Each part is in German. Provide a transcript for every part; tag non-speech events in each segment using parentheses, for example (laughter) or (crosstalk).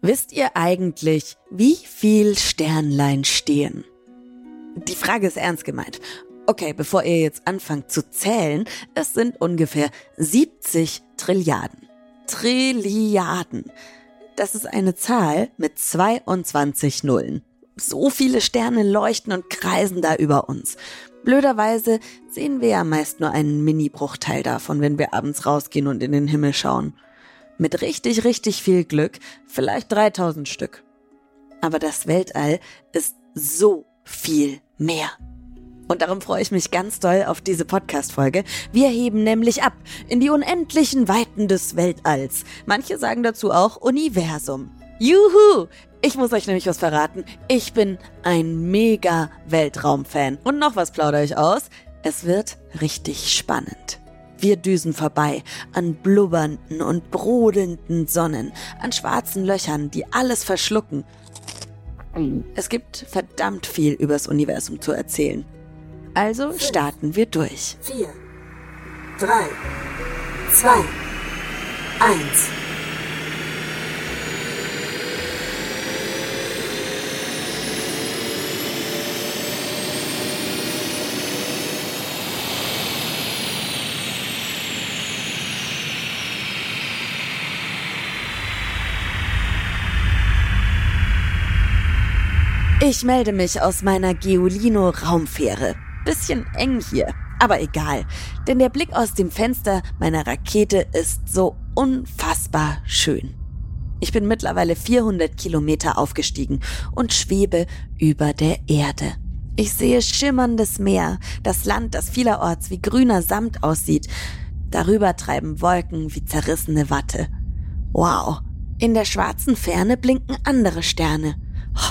Wisst ihr eigentlich, wie viel Sternlein stehen? Die Frage ist ernst gemeint. Okay, bevor ihr jetzt anfangt zu zählen, es sind ungefähr 70 Trilliarden. Trilliarden. Das ist eine Zahl mit 22 Nullen. So viele Sterne leuchten und kreisen da über uns. Blöderweise sehen wir ja meist nur einen Mini-Bruchteil davon, wenn wir abends rausgehen und in den Himmel schauen. Mit richtig, richtig viel Glück vielleicht 3000 Stück. Aber das Weltall ist so viel mehr. Und darum freue ich mich ganz doll auf diese Podcast-Folge. Wir heben nämlich ab in die unendlichen Weiten des Weltalls. Manche sagen dazu auch Universum. Juhu! Ich muss euch nämlich was verraten. Ich bin ein mega Weltraumfan. Und noch was plaudere ich aus. Es wird richtig spannend. Wir düsen vorbei an blubbernden und brodelnden Sonnen, an schwarzen Löchern, die alles verschlucken. Es gibt verdammt viel übers Universum zu erzählen. Also starten wir durch. Vier, drei, zwei, eins. Ich melde mich aus meiner Geolino Raumfähre. Bisschen eng hier, aber egal, denn der Blick aus dem Fenster meiner Rakete ist so unfassbar schön. Ich bin mittlerweile 400 Kilometer aufgestiegen und schwebe über der Erde. Ich sehe schimmerndes Meer, das Land, das vielerorts wie grüner Samt aussieht. Darüber treiben Wolken wie zerrissene Watte. Wow, in der schwarzen Ferne blinken andere Sterne.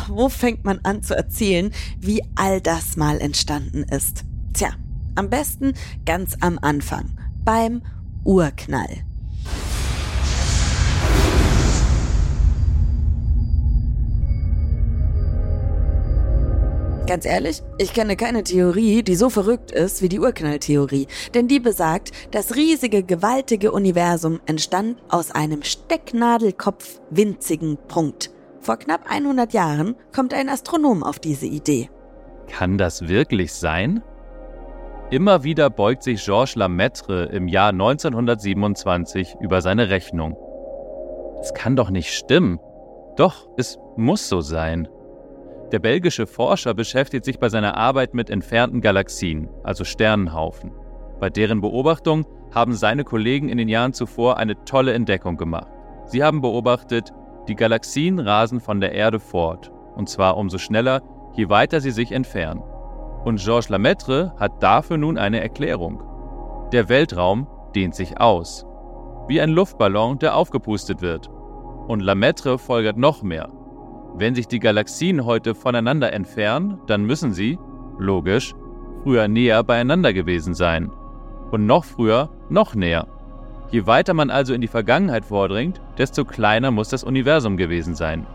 Wo fängt man an zu erzählen, wie all das mal entstanden ist? Tja, am besten ganz am Anfang, beim Urknall. Ganz ehrlich, ich kenne keine Theorie, die so verrückt ist wie die Urknalltheorie, denn die besagt, das riesige, gewaltige Universum entstand aus einem Stecknadelkopf winzigen Punkt. Vor knapp 100 Jahren kommt ein Astronom auf diese Idee. Kann das wirklich sein? Immer wieder beugt sich Georges Lemaitre im Jahr 1927 über seine Rechnung. Das kann doch nicht stimmen. Doch, es muss so sein. Der belgische Forscher beschäftigt sich bei seiner Arbeit mit entfernten Galaxien, also Sternenhaufen. Bei deren Beobachtung haben seine Kollegen in den Jahren zuvor eine tolle Entdeckung gemacht. Sie haben beobachtet, die Galaxien rasen von der Erde fort, und zwar umso schneller, je weiter sie sich entfernen. Und Georges Lemaitre hat dafür nun eine Erklärung. Der Weltraum dehnt sich aus, wie ein Luftballon, der aufgepustet wird. Und Lemaitre folgert noch mehr. Wenn sich die Galaxien heute voneinander entfernen, dann müssen sie, logisch, früher näher beieinander gewesen sein. Und noch früher noch näher. Je weiter man also in die Vergangenheit vordringt, desto kleiner muss das Universum gewesen sein.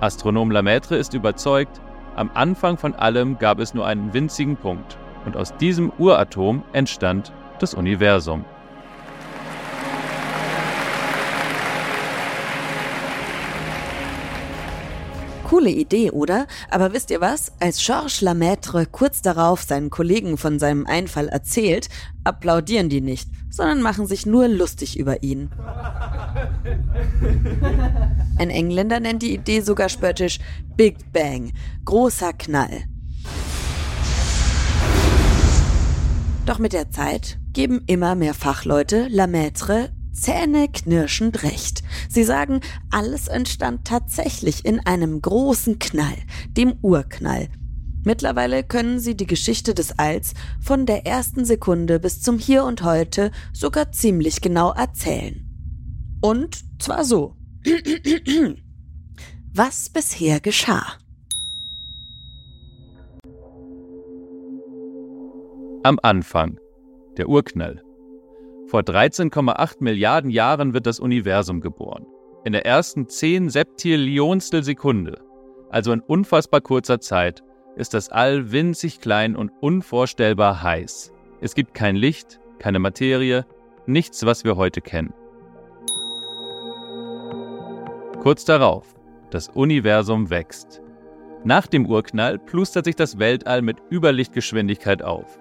Astronom Lemaitre ist überzeugt, am Anfang von allem gab es nur einen winzigen Punkt, und aus diesem Uratom entstand das Universum. Coole Idee, oder? Aber wisst ihr was? Als Georges Lemaitre kurz darauf seinen Kollegen von seinem Einfall erzählt, applaudieren die nicht, sondern machen sich nur lustig über ihn. Ein Engländer nennt die Idee sogar spöttisch Big Bang, großer Knall. Doch mit der Zeit geben immer mehr Fachleute Lemaitre zähneknirschend recht. Sie sagen, alles entstand tatsächlich in einem großen Knall, dem Urknall. Mittlerweile können sie die Geschichte des Alls von der ersten Sekunde bis zum Hier und Heute sogar ziemlich genau erzählen. Und zwar so. (clears throat) Was bisher geschah. Am Anfang. Der Urknall. Vor 13,8 Milliarden Jahren wird das Universum geboren. In der ersten 10 Septillionstel Sekunde, also in unfassbar kurzer Zeit, ist das All winzig klein und unvorstellbar heiß. Es gibt kein Licht, keine Materie, nichts, was wir heute kennen. Kurz darauf, das Universum wächst. Nach dem Urknall plustert sich das Weltall mit Überlichtgeschwindigkeit auf.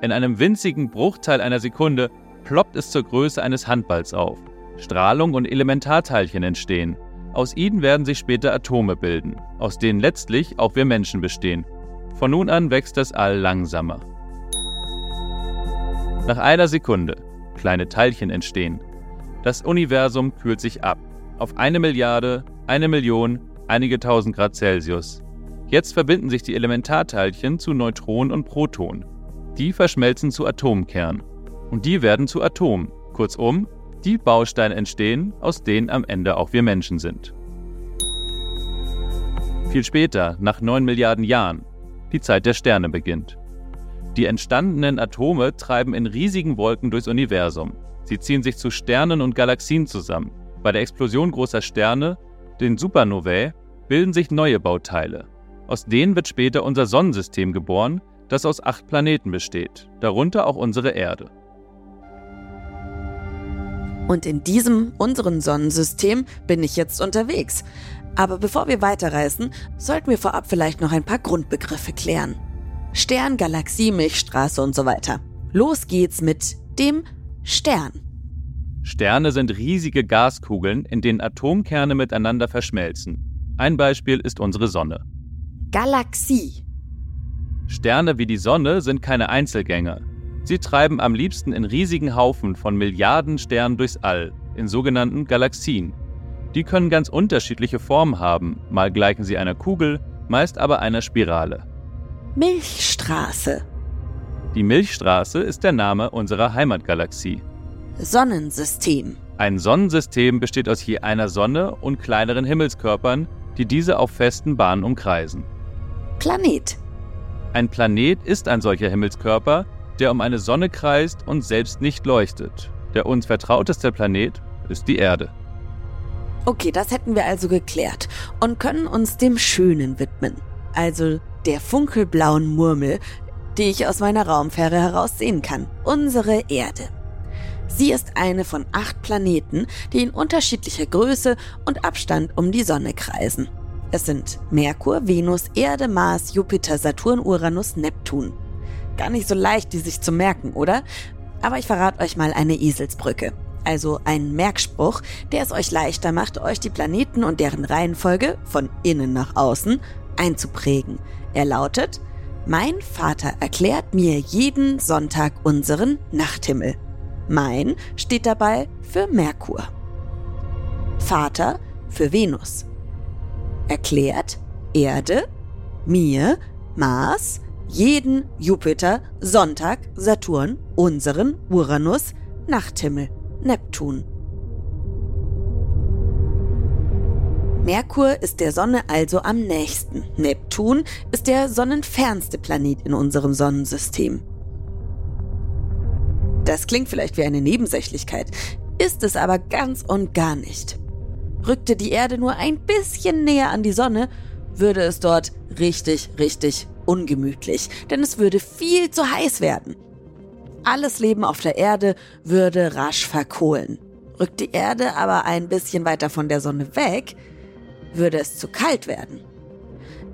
In einem winzigen Bruchteil einer Sekunde ploppt es zur Größe eines Handballs auf. Strahlung und Elementarteilchen entstehen. Aus ihnen werden sich später Atome bilden, aus denen letztlich auch wir Menschen bestehen. Von nun an wächst das All langsamer. Nach einer Sekunde, kleine Teilchen entstehen. Das Universum kühlt sich ab. Auf eine Milliarde, eine Million, einige tausend Grad Celsius. Jetzt verbinden sich die Elementarteilchen zu Neutronen und Protonen. Die verschmelzen zu Atomkernen. Und die werden zu Atomen. Kurzum, die Bausteine entstehen, aus denen am Ende auch wir Menschen sind. Viel später, nach 9 Milliarden Jahren, die Zeit der Sterne beginnt. Die entstandenen Atome treiben in riesigen Wolken durchs Universum. Sie ziehen sich zu Sternen und Galaxien zusammen. Bei der Explosion großer Sterne, den Supernovae, bilden sich neue Bauteile. Aus denen wird später unser Sonnensystem geboren, das aus acht Planeten besteht, darunter auch unsere Erde. Und in diesem, unseren Sonnensystem, bin ich jetzt unterwegs. Aber bevor wir weiterreisen, sollten wir vorab vielleicht noch ein paar Grundbegriffe klären. Stern, Galaxie, Milchstraße und so weiter. Los geht's mit dem Stern. Sterne sind riesige Gaskugeln, in denen Atomkerne miteinander verschmelzen. Ein Beispiel ist unsere Sonne. Galaxie. Sterne wie die Sonne sind keine Einzelgänger. Sie treiben am liebsten in riesigen Haufen von Milliarden Sternen durchs All, in sogenannten Galaxien. Die können ganz unterschiedliche Formen haben, mal gleichen sie einer Kugel, meist aber einer Spirale. Milchstraße. Die Milchstraße ist der Name unserer Heimatgalaxie. Sonnensystem. Ein Sonnensystem besteht aus je einer Sonne und kleineren Himmelskörpern, die diese auf festen Bahnen umkreisen. Planet. Ein Planet ist ein solcher Himmelskörper, der um eine Sonne kreist und selbst nicht leuchtet. Der uns vertrauteste Planet ist die Erde. Okay, das hätten wir also geklärt und können uns dem Schönen widmen. Also der funkelblauen Murmel, die ich aus meiner Raumfähre heraus sehen kann. Unsere Erde. Sie ist eine von acht Planeten, die in unterschiedlicher Größe und Abstand um die Sonne kreisen. Es sind Merkur, Venus, Erde, Mars, Jupiter, Saturn, Uranus, Neptun. Gar nicht so leicht, die sich zu merken, oder? Aber ich verrate euch mal eine Eselsbrücke also ein Merkspruch, der es euch leichter macht, euch die Planeten und deren Reihenfolge von innen nach außen einzuprägen. Er lautet, mein Vater erklärt mir jeden Sonntag unseren Nachthimmel. Mein steht dabei für Merkur. Vater für Venus. Erklärt Erde, mir, Mars, jeden Jupiter, Sonntag, Saturn, unseren Uranus, Nachthimmel. Neptun. Merkur ist der Sonne also am nächsten. Neptun ist der sonnenfernste Planet in unserem Sonnensystem. Das klingt vielleicht wie eine Nebensächlichkeit, ist es aber ganz und gar nicht. Rückte die Erde nur ein bisschen näher an die Sonne, würde es dort richtig, richtig ungemütlich, denn es würde viel zu heiß werden. Alles Leben auf der Erde würde rasch verkohlen. Rückt die Erde aber ein bisschen weiter von der Sonne weg, würde es zu kalt werden.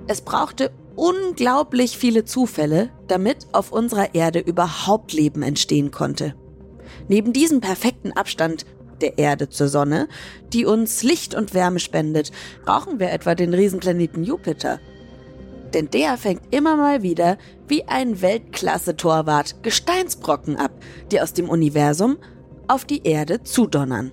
Es brauchte unglaublich viele Zufälle, damit auf unserer Erde überhaupt Leben entstehen konnte. Neben diesem perfekten Abstand der Erde zur Sonne, die uns Licht und Wärme spendet, brauchen wir etwa den Riesenplaneten Jupiter, denn der fängt immer mal wieder wie ein Weltklasse-Torwart Gesteinsbrocken ab, die aus dem Universum auf die Erde zudonnern.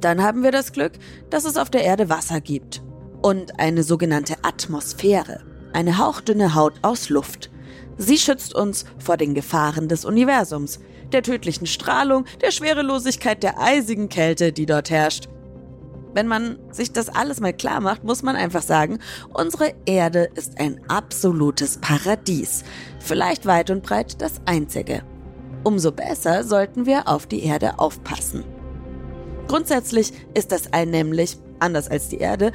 Dann haben wir das Glück, dass es auf der Erde Wasser gibt und eine sogenannte Atmosphäre, eine hauchdünne Haut aus Luft. Sie schützt uns vor den Gefahren des Universums, der tödlichen Strahlung, der Schwerelosigkeit, der eisigen Kälte, die dort herrscht. Wenn man sich das alles mal klar macht, muss man einfach sagen, unsere Erde ist ein absolutes Paradies. Vielleicht weit und breit das einzige. Umso besser sollten wir auf die Erde aufpassen. Grundsätzlich ist das All nämlich, anders als die Erde,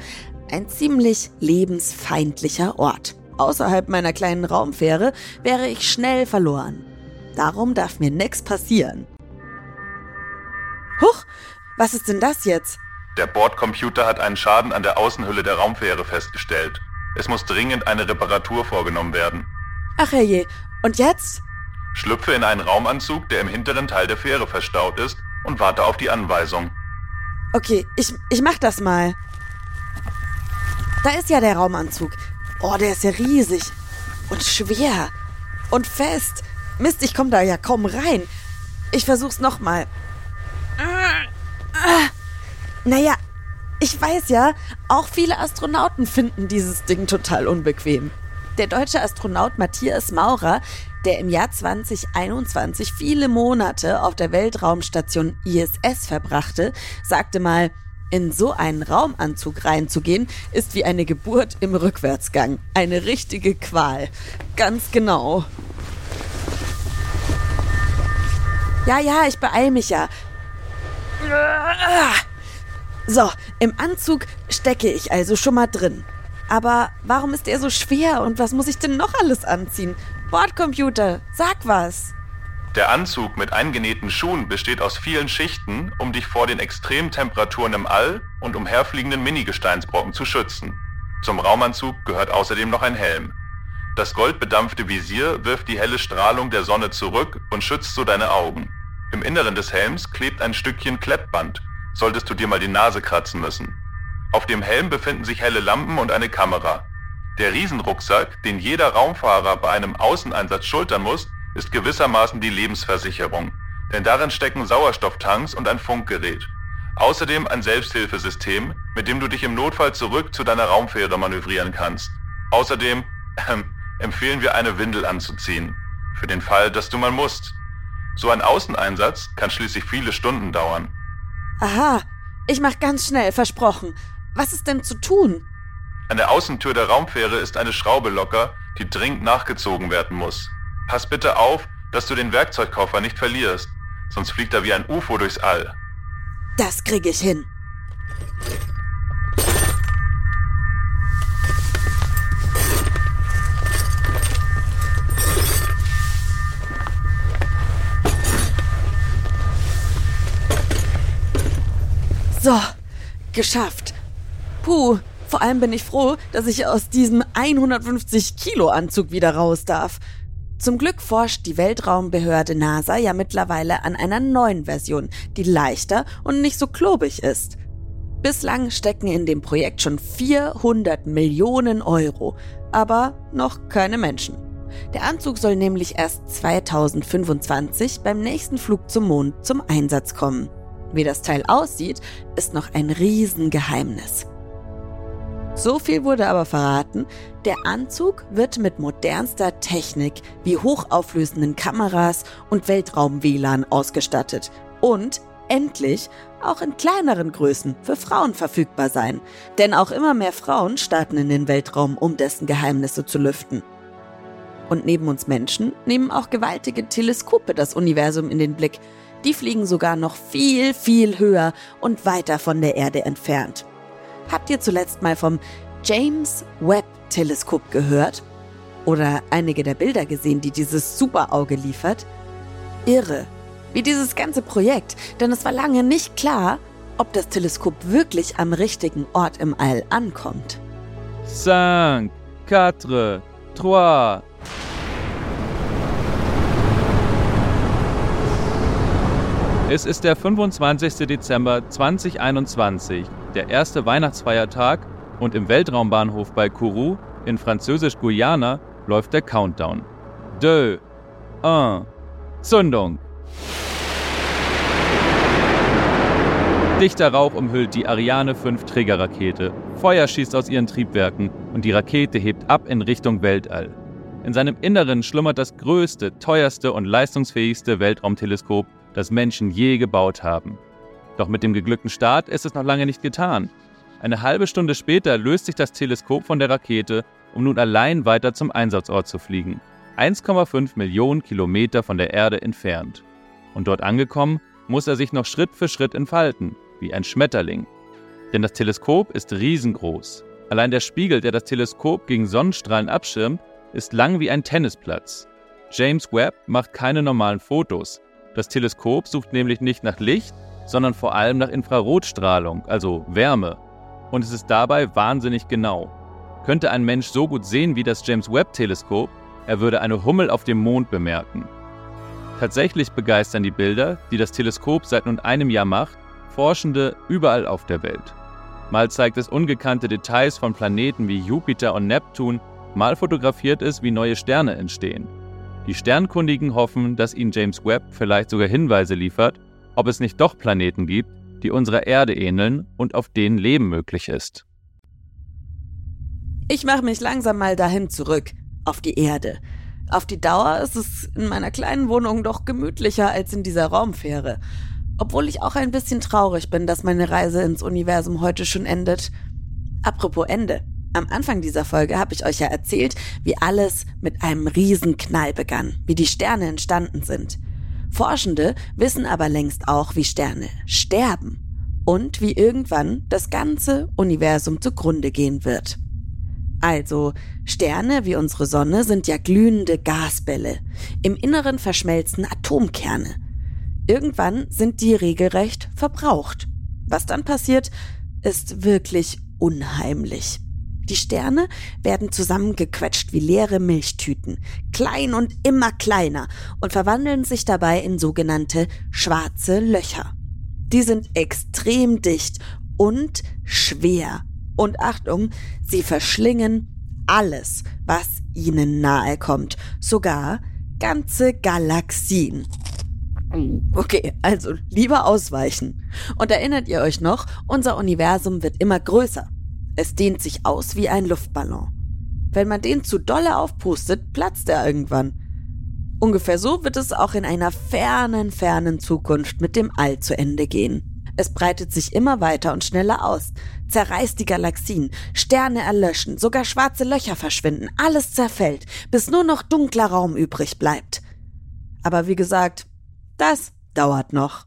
ein ziemlich lebensfeindlicher Ort. Außerhalb meiner kleinen Raumfähre wäre ich schnell verloren. Darum darf mir nichts passieren. Huch, was ist denn das jetzt? Der Bordcomputer hat einen Schaden an der Außenhülle der Raumfähre festgestellt. Es muss dringend eine Reparatur vorgenommen werden. Ach herrje, und jetzt? Schlüpfe in einen Raumanzug, der im hinteren Teil der Fähre verstaut ist, und warte auf die Anweisung. Okay, ich, ich mach das mal. Da ist ja der Raumanzug. Oh, der ist ja riesig. Und schwer. Und fest. Mist, ich komm da ja kaum rein. Ich versuch's nochmal. Naja, ich weiß ja, auch viele Astronauten finden dieses Ding total unbequem. Der deutsche Astronaut Matthias Maurer, der im Jahr 2021 viele Monate auf der Weltraumstation ISS verbrachte, sagte mal, in so einen Raumanzug reinzugehen, ist wie eine Geburt im Rückwärtsgang. Eine richtige Qual. Ganz genau. Ja, ja, ich beeil mich ja. So, im Anzug stecke ich also schon mal drin. Aber warum ist er so schwer und was muss ich denn noch alles anziehen? Bordcomputer, sag was. Der Anzug mit eingenähten Schuhen besteht aus vielen Schichten, um dich vor den Extremtemperaturen im All und umherfliegenden Minigesteinsbrocken zu schützen. Zum Raumanzug gehört außerdem noch ein Helm. Das goldbedampfte Visier wirft die helle Strahlung der Sonne zurück und schützt so deine Augen. Im Inneren des Helms klebt ein Stückchen Klettband, solltest du dir mal die Nase kratzen müssen. Auf dem Helm befinden sich helle Lampen und eine Kamera. Der Riesenrucksack, den jeder Raumfahrer bei einem Außeneinsatz schultern muss, ist gewissermaßen die Lebensversicherung, denn darin stecken Sauerstofftanks und ein Funkgerät. Außerdem ein Selbsthilfesystem, mit dem du dich im Notfall zurück zu deiner Raumfähre manövrieren kannst. Außerdem äh, empfehlen wir eine Windel anzuziehen, für den Fall, dass du mal musst. So ein Außeneinsatz kann schließlich viele Stunden dauern. Aha, ich mach ganz schnell, versprochen. Was ist denn zu tun? An der Außentür der Raumfähre ist eine Schraube locker, die dringend nachgezogen werden muss. Pass bitte auf, dass du den Werkzeugkoffer nicht verlierst, sonst fliegt er wie ein UFO durchs All. Das kriege ich hin. So, geschafft. Puh, vor allem bin ich froh, dass ich aus diesem 150 Kilo Anzug wieder raus darf. Zum Glück forscht die Weltraumbehörde NASA ja mittlerweile an einer neuen Version, die leichter und nicht so klobig ist. Bislang stecken in dem Projekt schon 400 Millionen Euro, aber noch keine Menschen. Der Anzug soll nämlich erst 2025 beim nächsten Flug zum Mond zum Einsatz kommen. Wie das Teil aussieht, ist noch ein Riesengeheimnis. So viel wurde aber verraten, der Anzug wird mit modernster Technik wie hochauflösenden Kameras und Weltraum-WLAN ausgestattet und endlich auch in kleineren Größen für Frauen verfügbar sein. Denn auch immer mehr Frauen starten in den Weltraum, um dessen Geheimnisse zu lüften. Und neben uns Menschen nehmen auch gewaltige Teleskope das Universum in den Blick, die fliegen sogar noch viel, viel höher und weiter von der Erde entfernt. Habt ihr zuletzt mal vom James Webb Teleskop gehört? Oder einige der Bilder gesehen, die dieses Superauge liefert? Irre. Wie dieses ganze Projekt, denn es war lange nicht klar, ob das Teleskop wirklich am richtigen Ort im All ankommt. 5, 4, 3, Es ist der 25. Dezember 2021, der erste Weihnachtsfeiertag und im Weltraumbahnhof bei Kourou in Französisch-Guyana läuft der Countdown. 2, 1, Zündung! Dichter Rauch umhüllt die Ariane 5 Trägerrakete. Feuer schießt aus ihren Triebwerken und die Rakete hebt ab in Richtung Weltall. In seinem Inneren schlummert das größte, teuerste und leistungsfähigste Weltraumteleskop das Menschen je gebaut haben. Doch mit dem geglückten Start ist es noch lange nicht getan. Eine halbe Stunde später löst sich das Teleskop von der Rakete, um nun allein weiter zum Einsatzort zu fliegen. 1,5 Millionen Kilometer von der Erde entfernt. Und dort angekommen, muss er sich noch Schritt für Schritt entfalten, wie ein Schmetterling. Denn das Teleskop ist riesengroß. Allein der Spiegel, der das Teleskop gegen Sonnenstrahlen abschirmt, ist lang wie ein Tennisplatz. James Webb macht keine normalen Fotos. Das Teleskop sucht nämlich nicht nach Licht, sondern vor allem nach Infrarotstrahlung, also Wärme. Und es ist dabei wahnsinnig genau. Könnte ein Mensch so gut sehen wie das James Webb-Teleskop, er würde eine Hummel auf dem Mond bemerken. Tatsächlich begeistern die Bilder, die das Teleskop seit nun einem Jahr macht, Forschende überall auf der Welt. Mal zeigt es ungekannte Details von Planeten wie Jupiter und Neptun, mal fotografiert es, wie neue Sterne entstehen. Die Sternkundigen hoffen, dass ihnen James Webb vielleicht sogar Hinweise liefert, ob es nicht doch Planeten gibt, die unserer Erde ähneln und auf denen Leben möglich ist. Ich mache mich langsam mal dahin zurück, auf die Erde. Auf die Dauer ist es in meiner kleinen Wohnung doch gemütlicher als in dieser Raumfähre. Obwohl ich auch ein bisschen traurig bin, dass meine Reise ins Universum heute schon endet. Apropos Ende. Am Anfang dieser Folge habe ich euch ja erzählt, wie alles mit einem Riesenknall begann, wie die Sterne entstanden sind. Forschende wissen aber längst auch, wie Sterne sterben und wie irgendwann das ganze Universum zugrunde gehen wird. Also, Sterne wie unsere Sonne sind ja glühende Gasbälle. Im Inneren verschmelzen Atomkerne. Irgendwann sind die regelrecht verbraucht. Was dann passiert, ist wirklich unheimlich. Die Sterne werden zusammengequetscht wie leere Milchtüten, klein und immer kleiner und verwandeln sich dabei in sogenannte schwarze Löcher. Die sind extrem dicht und schwer und Achtung, sie verschlingen alles, was ihnen nahe kommt, sogar ganze Galaxien. Okay, also lieber ausweichen. Und erinnert ihr euch noch, unser Universum wird immer größer. Es dehnt sich aus wie ein Luftballon. Wenn man den zu dolle aufpustet, platzt er irgendwann. Ungefähr so wird es auch in einer fernen, fernen Zukunft mit dem All zu Ende gehen. Es breitet sich immer weiter und schneller aus, zerreißt die Galaxien, Sterne erlöschen, sogar schwarze Löcher verschwinden, alles zerfällt, bis nur noch dunkler Raum übrig bleibt. Aber wie gesagt, das dauert noch.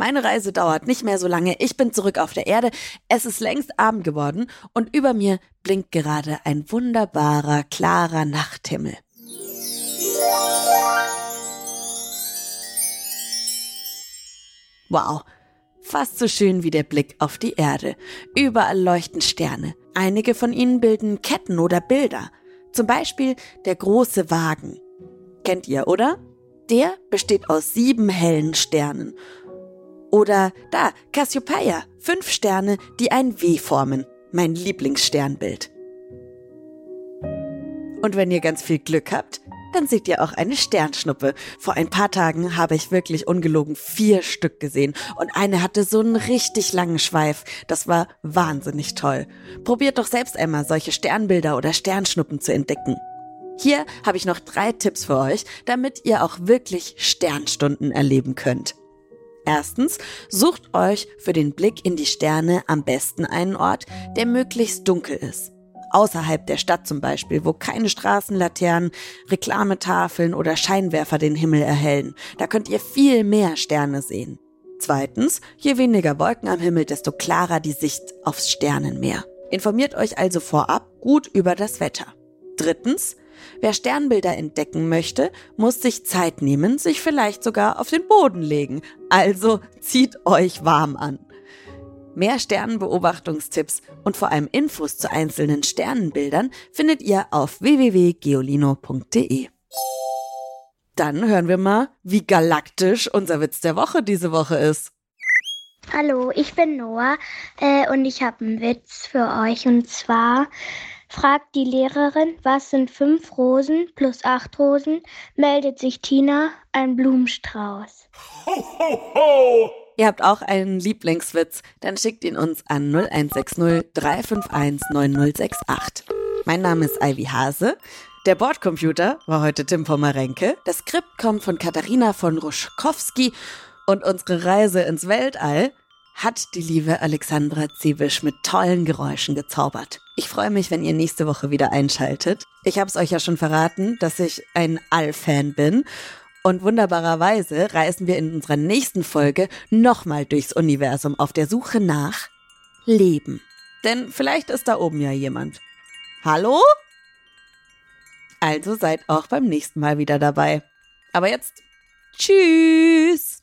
Meine Reise dauert nicht mehr so lange. Ich bin zurück auf der Erde. Es ist längst Abend geworden und über mir blinkt gerade ein wunderbarer, klarer Nachthimmel. Wow, fast so schön wie der Blick auf die Erde. Überall leuchten Sterne. Einige von ihnen bilden Ketten oder Bilder. Zum Beispiel der große Wagen. Kennt ihr, oder? Der besteht aus sieben hellen Sternen. Oder da, Cassiopeia, fünf Sterne, die ein W formen. Mein Lieblingssternbild. Und wenn ihr ganz viel Glück habt, dann seht ihr auch eine Sternschnuppe. Vor ein paar Tagen habe ich wirklich ungelogen vier Stück gesehen und eine hatte so einen richtig langen Schweif. Das war wahnsinnig toll. Probiert doch selbst einmal solche Sternbilder oder Sternschnuppen zu entdecken. Hier habe ich noch drei Tipps für euch, damit ihr auch wirklich Sternstunden erleben könnt. Erstens, sucht euch für den Blick in die Sterne am besten einen Ort, der möglichst dunkel ist außerhalb der Stadt zum Beispiel, wo keine Straßenlaternen, Reklametafeln oder Scheinwerfer den Himmel erhellen. Da könnt ihr viel mehr Sterne sehen. Zweitens, je weniger Wolken am Himmel, desto klarer die Sicht aufs Sternenmeer. Informiert euch also vorab gut über das Wetter. Drittens, wer Sternbilder entdecken möchte, muss sich Zeit nehmen, sich vielleicht sogar auf den Boden legen. Also zieht euch warm an. Mehr Sternenbeobachtungstipps und vor allem Infos zu einzelnen Sternenbildern findet ihr auf www.geolino.de. Dann hören wir mal, wie galaktisch unser Witz der Woche diese Woche ist. Hallo, ich bin Noah äh, und ich habe einen Witz für euch. Und zwar fragt die Lehrerin, was sind fünf Rosen plus acht Rosen? Meldet sich Tina, ein Blumenstrauß. Ho, ho, ho! Ihr habt auch einen Lieblingswitz, dann schickt ihn uns an 0160 351 9068. Mein Name ist Ivy Hase. Der Bordcomputer war heute Tim Pommerenke, das Skript kommt von Katharina von Ruschkowski und unsere Reise ins Weltall hat die liebe Alexandra Ziebisch mit tollen Geräuschen gezaubert. Ich freue mich, wenn ihr nächste Woche wieder einschaltet. Ich habe es euch ja schon verraten, dass ich ein All-Fan bin. Und wunderbarerweise reisen wir in unserer nächsten Folge nochmal durchs Universum auf der Suche nach Leben. Denn vielleicht ist da oben ja jemand. Hallo? Also seid auch beim nächsten Mal wieder dabei. Aber jetzt, tschüss!